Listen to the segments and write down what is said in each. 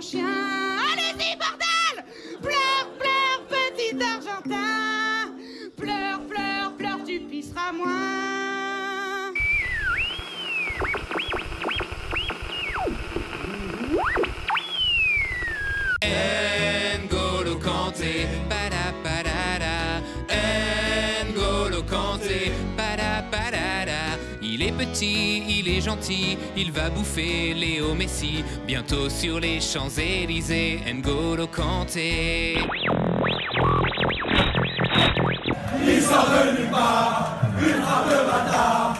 chien. il est gentil, il va bouffer Léo Messi, bientôt sur les Champs-Élysées, N'Golo Kanté. Il sort de nulle part, de bâtard.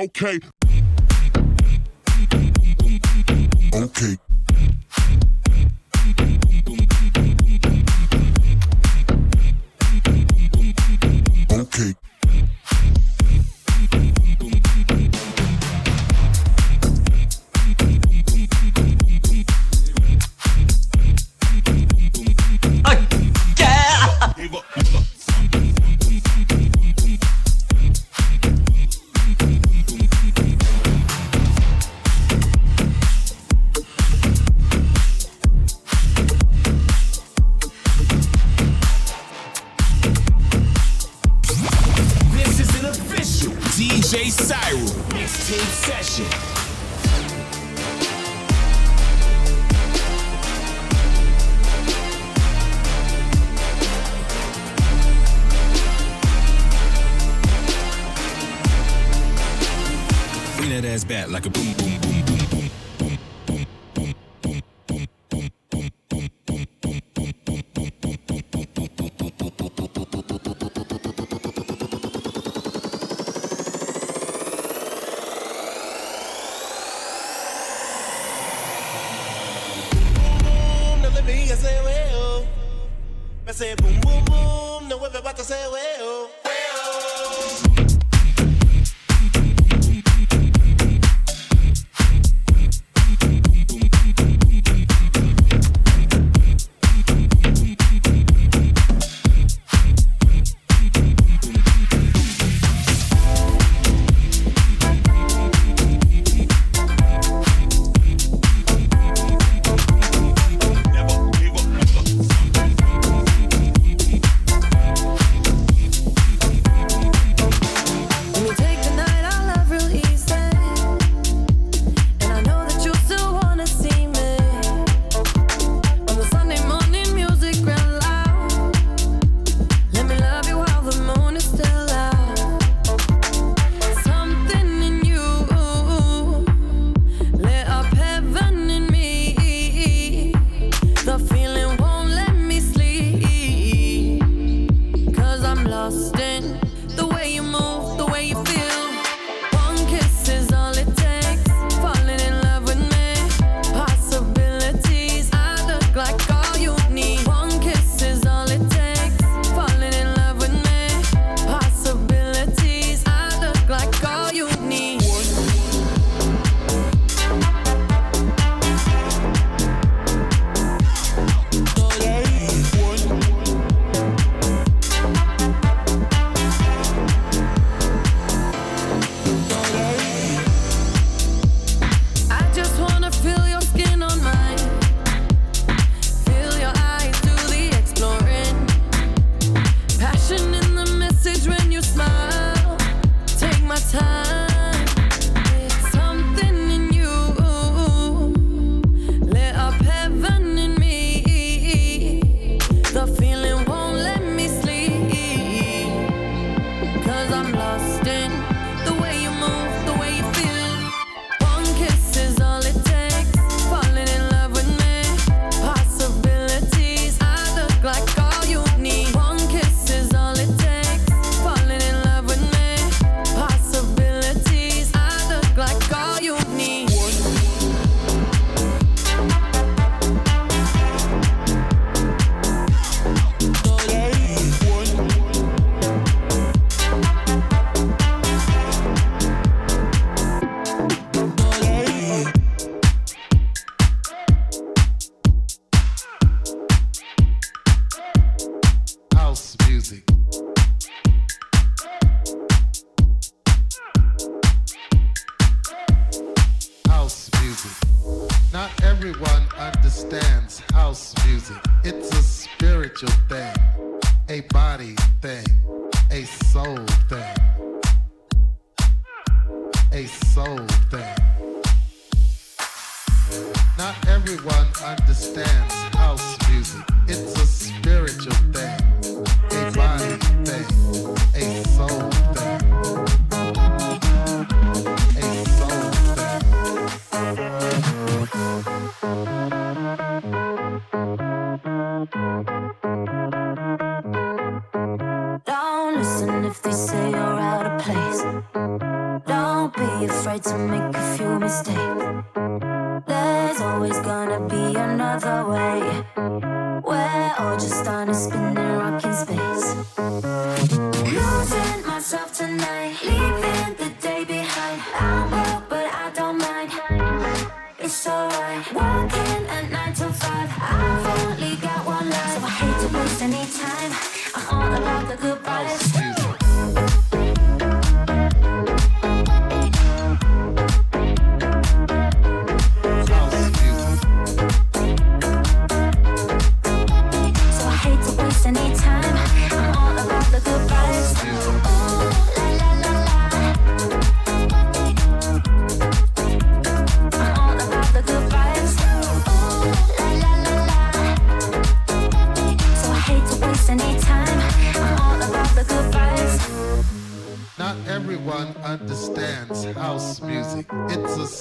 okay DJ Cyril. Mixtape session. that ass back like a boom, boom, boom, boom.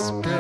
It's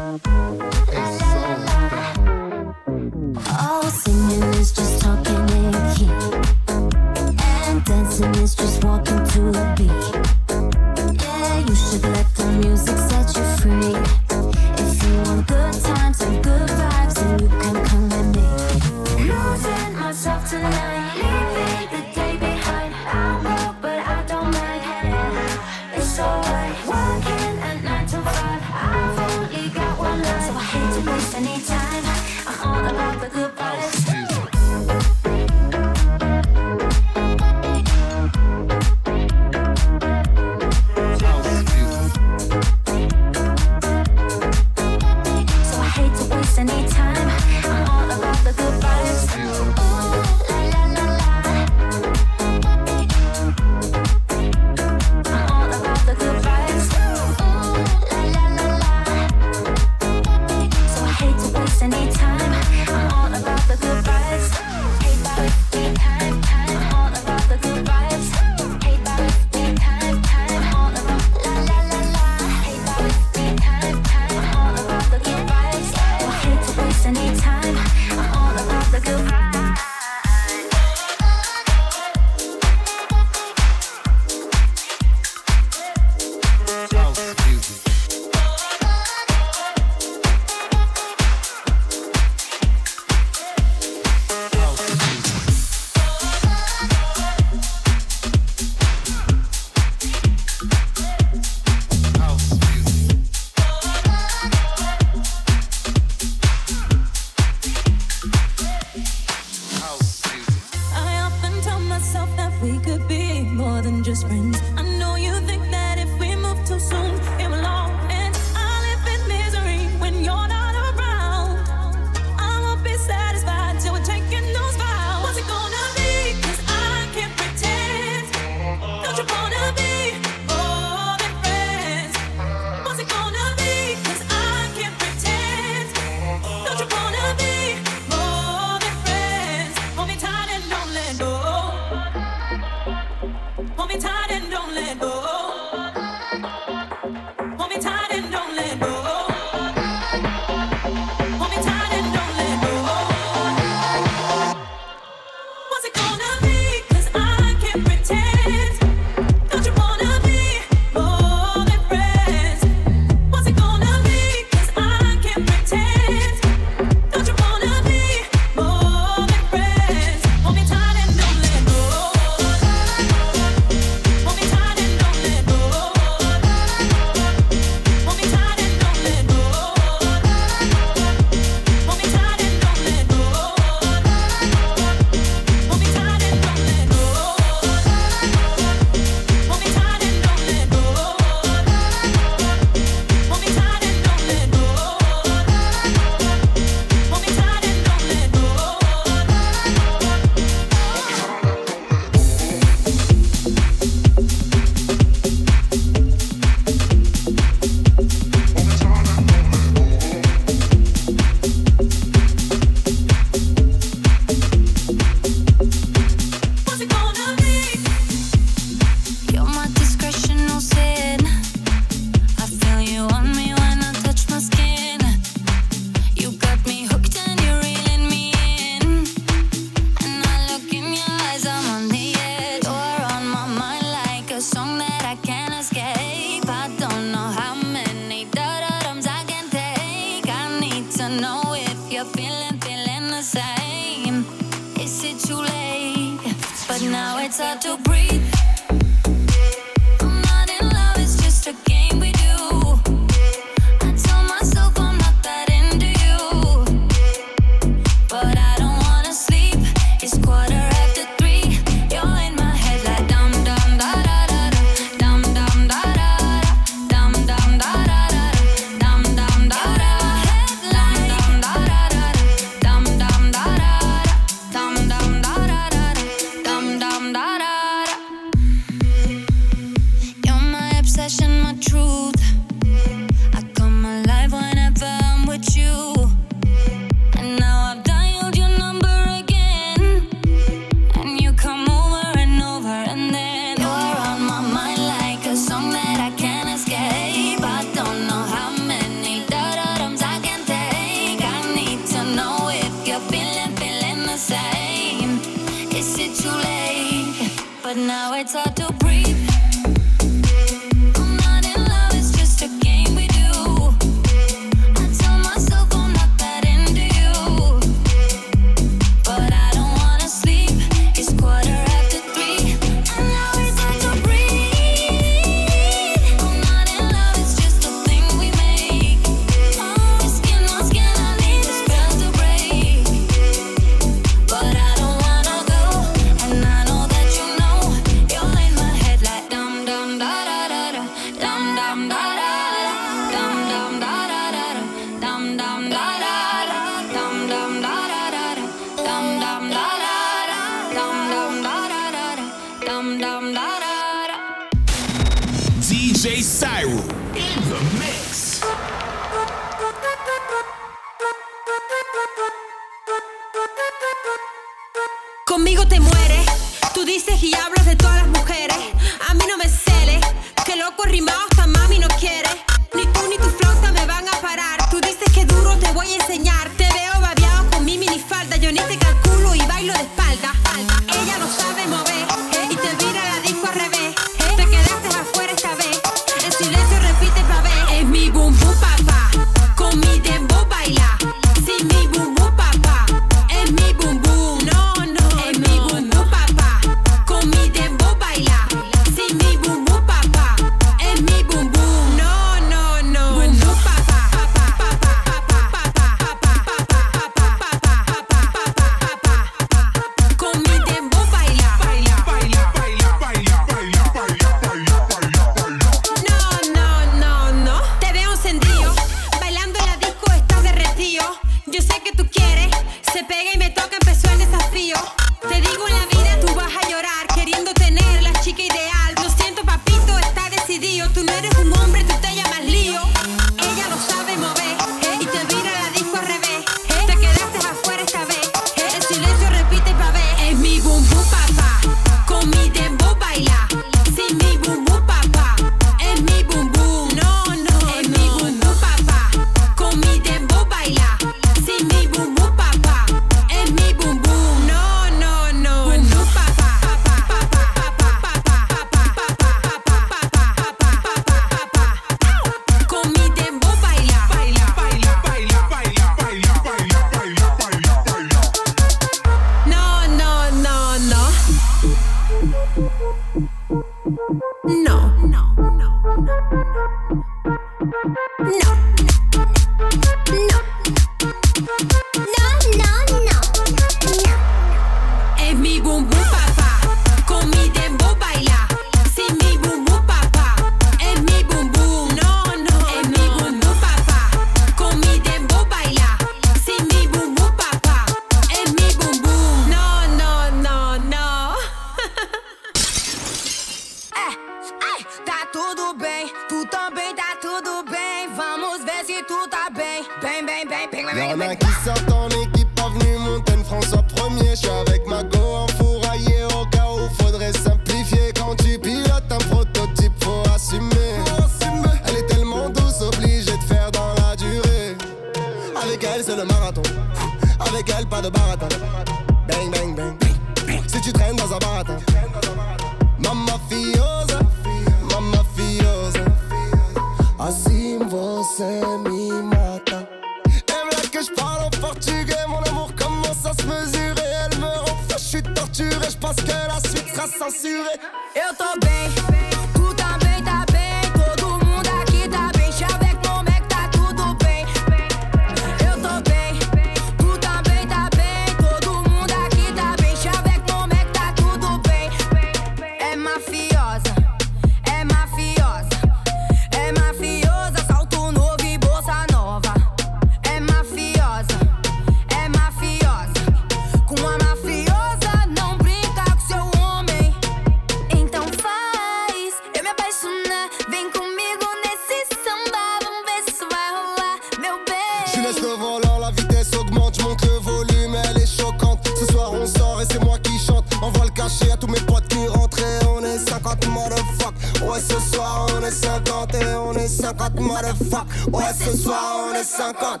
50.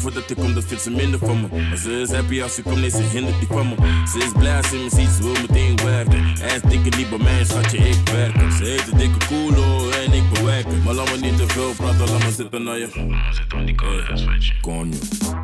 Voor dat ik kom, dat vindt ze minder van me. Maar ze is happy als ze komt, nee, ze hindert die van me. Ze is blij als ze me ziet, ze wil meteen werken. En dikke niet bij mij, schatje, ik werk. Ze heeft de dikke koelo en ik bewerken. Maar laat me niet te veel praten, laat me zitten naar je. Laat me zitten, want die koude is Konjo.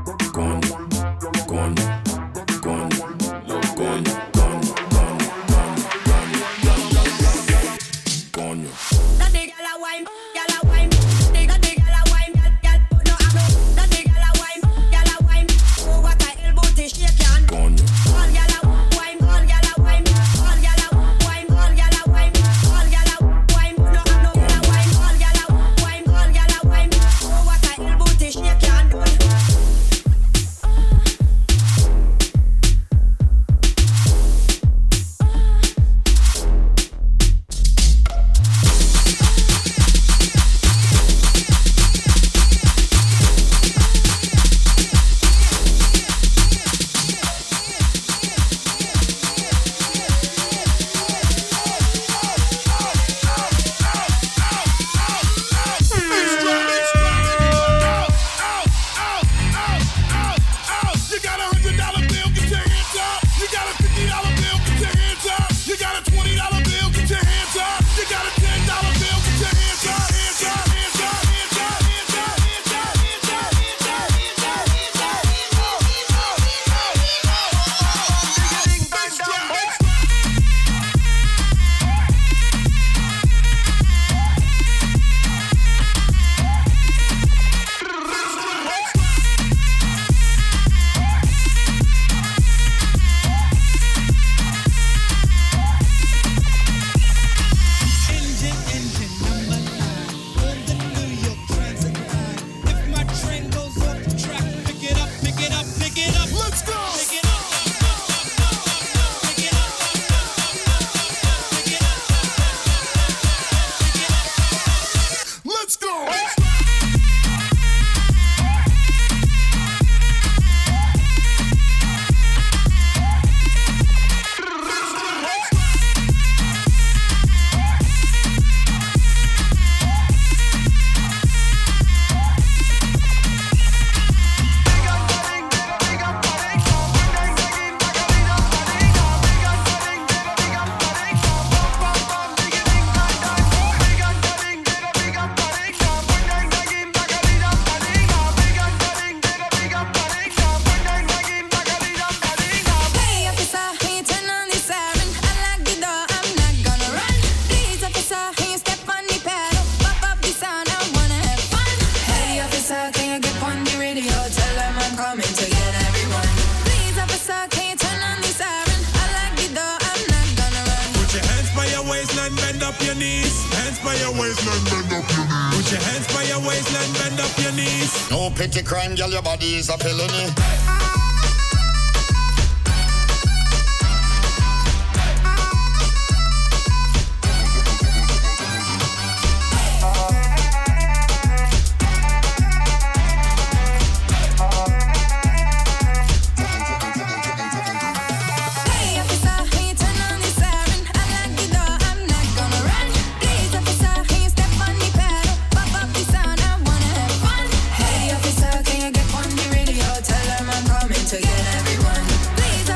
to get everyone. Please,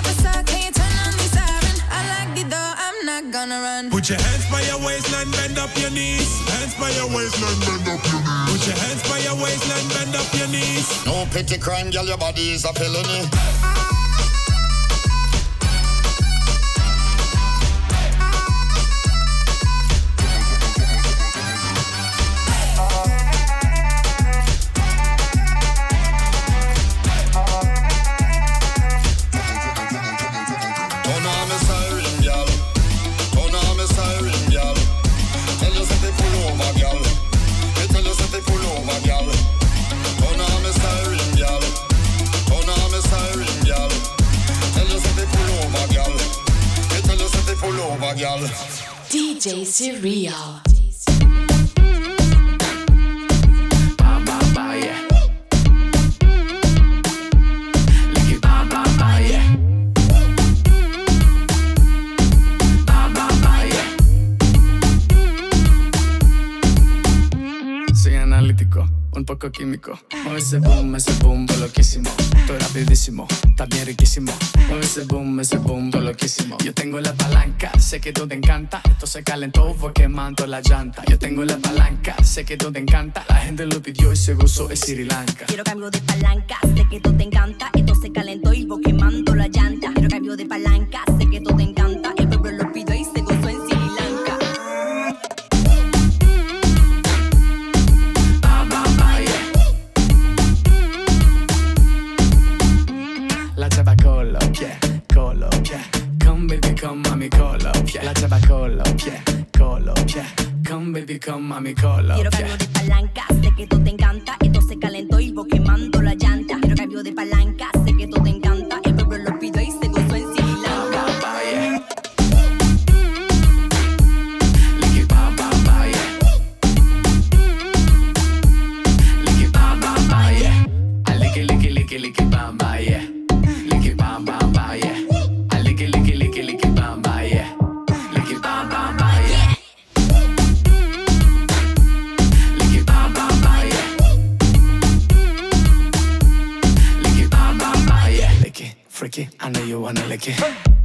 can you turn on the siren? I the door, I'm not gonna run. Put your hands by your waistline, bend up your knees. Hands by your waistline, bend up your knees. Put your hands by your waistline, bend up your knees. No pity crime, girl, your body is a felony. DJ Cyril. Poco químico. Mueve ese boom, ese boom, loquísimo. Estoy rapidísimo, está bien riquísimo. Mueve ese boom, ese boom, loquísimo. Yo tengo la palanca, sé que tú te encanta. Esto se calentó, fue quemando la llanta. Yo tengo la palanca, sé que tú te encanta. La gente lo pidió y se gozó, es Sri Lanka. Quiero cambio de palanca, sé que tú te encanta. Esto se calentó y voy quemando la llanta. Quiero cambio de palanca, sé que tú te encanta. Baby, come Quiero cambio de palanca, sé que tú te encanta. Esto se calentó y voy quemando la llanta. Quiero cambio de palanca, freaky, I know you wanna lick it.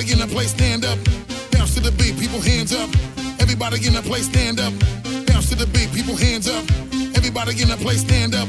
Everybody in the place, stand up. Bounce to the beat, people hands up. Everybody in the place, stand up. Bounce to the beat, people hands up. Everybody in the place, stand up.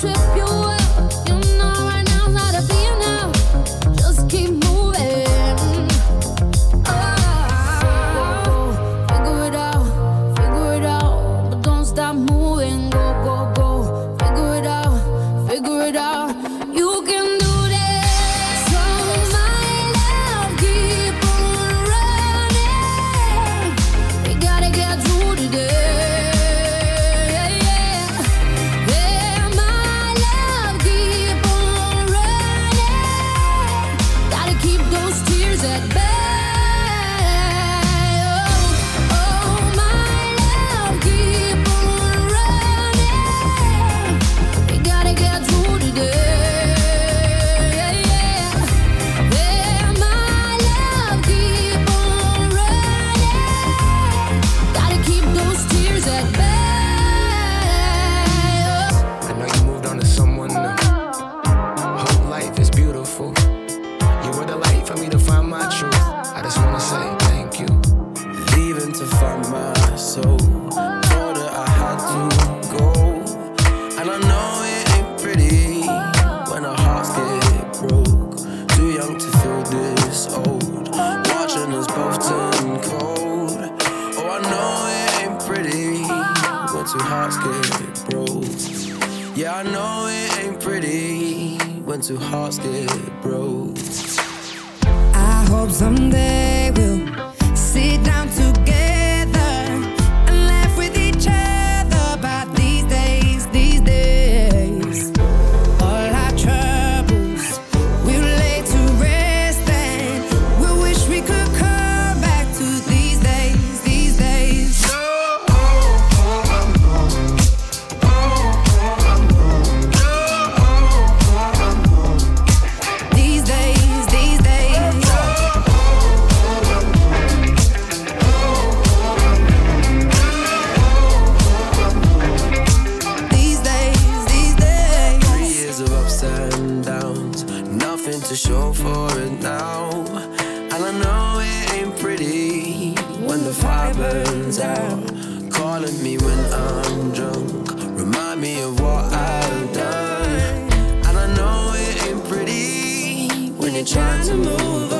trip you trying to move on.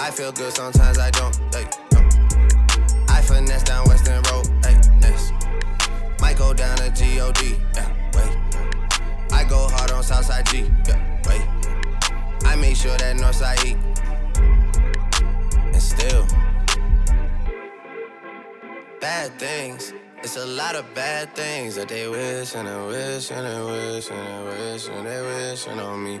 I feel good, sometimes I don't. Like, no. I finesse down Weston Road. Next. Might go down to God. Yeah, wait. I go hard on Southside G. Yeah, wait. I make sure that Northside E. And still, bad things. It's a lot of bad things that they wish and they wish and they wish and they wish and they wishing on me.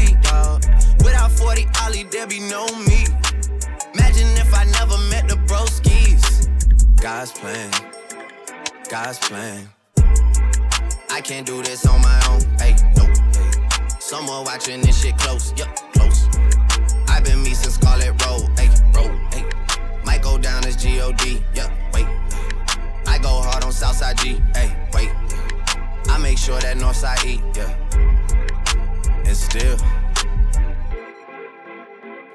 40 Ollie, there be no me. Imagine if I never met the broskies. God's plan, God's plan. I can't do this on my own. Hey, no, hey. Someone watching this shit close, yup, close. I've been me since Scarlett Road, hey, road, hey. Might go down as G-O-D, yup, wait. I go hard on Southside G, hey, wait. I make sure that Northside E, yeah. And still,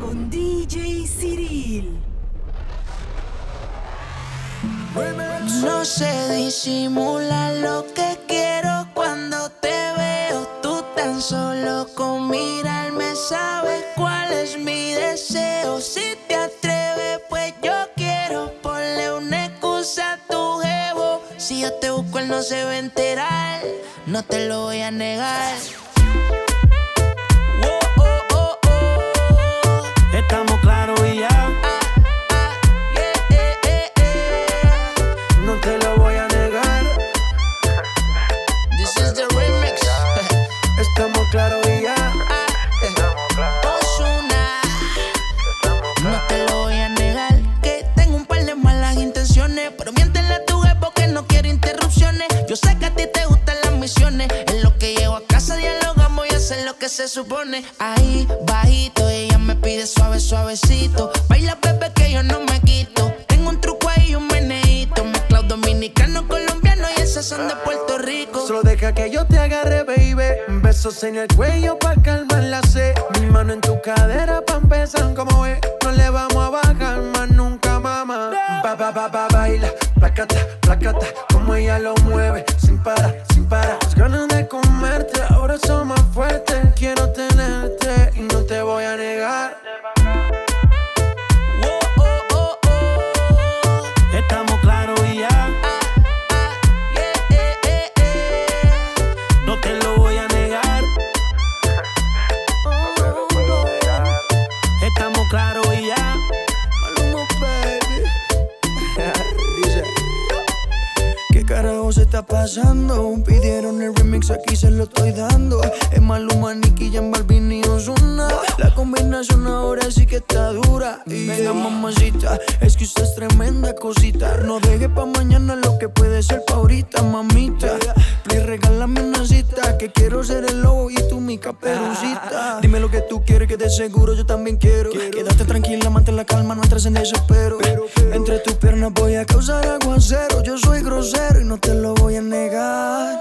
Con DJ Cyril. No se disimula lo que quiero cuando te veo. Tú tan solo con mirarme sabes cuál es mi deseo. Si te atreves, pues yo quiero ponle una excusa a tu jevo. Si yo te busco, él no se va a enterar. No te lo voy a negar. Estamos claros y ya. No te lo voy a negar. This is the remix. Estamos claros y ya. Ozuna. No te lo voy a negar que tengo un par de malas intenciones, pero miéntele a tu jefe que no quiere interrupciones. Yo sé que a ti te gustan las misiones, en lo que llego a casa dialogamos y hacer lo que se supone. Ahí bajito me pide suave, suavecito. Baila, bebé, que yo no me quito. Tengo un truco ahí y un meneíto. Mezclado dominicano, colombiano y esas son de Puerto Rico. Solo deja que yo te agarre, baby. Besos en el cuello pa' calmar la sed. Mi mano en tu cadera pa' empezar como es. No le vamos a bajar más nunca, mamá. Ba, ba, ba, ba, baila. Placata, placata. Como ella lo mueve Pidieron el remix, aquí se lo estoy dando. Es Maluma, Nicky, Jan Balvin y la combinación ahora sí que está dura. Y yeah. Venga, mamacita, es que usted es tremenda cosita. No deje pa' mañana lo que puede ser pa' ahorita, mamita. Please, regálame una cita, que quiero ser el lobo y tú mi caperucita. Ah. Dime lo que tú quieres, que de seguro yo también quiero. Quédate tranquila, mantén la calma, no entres en desespero. Pero. Entre tus piernas voy a causar aguacero. Yo soy grosero y no te lo voy a negar.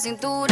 Cintura.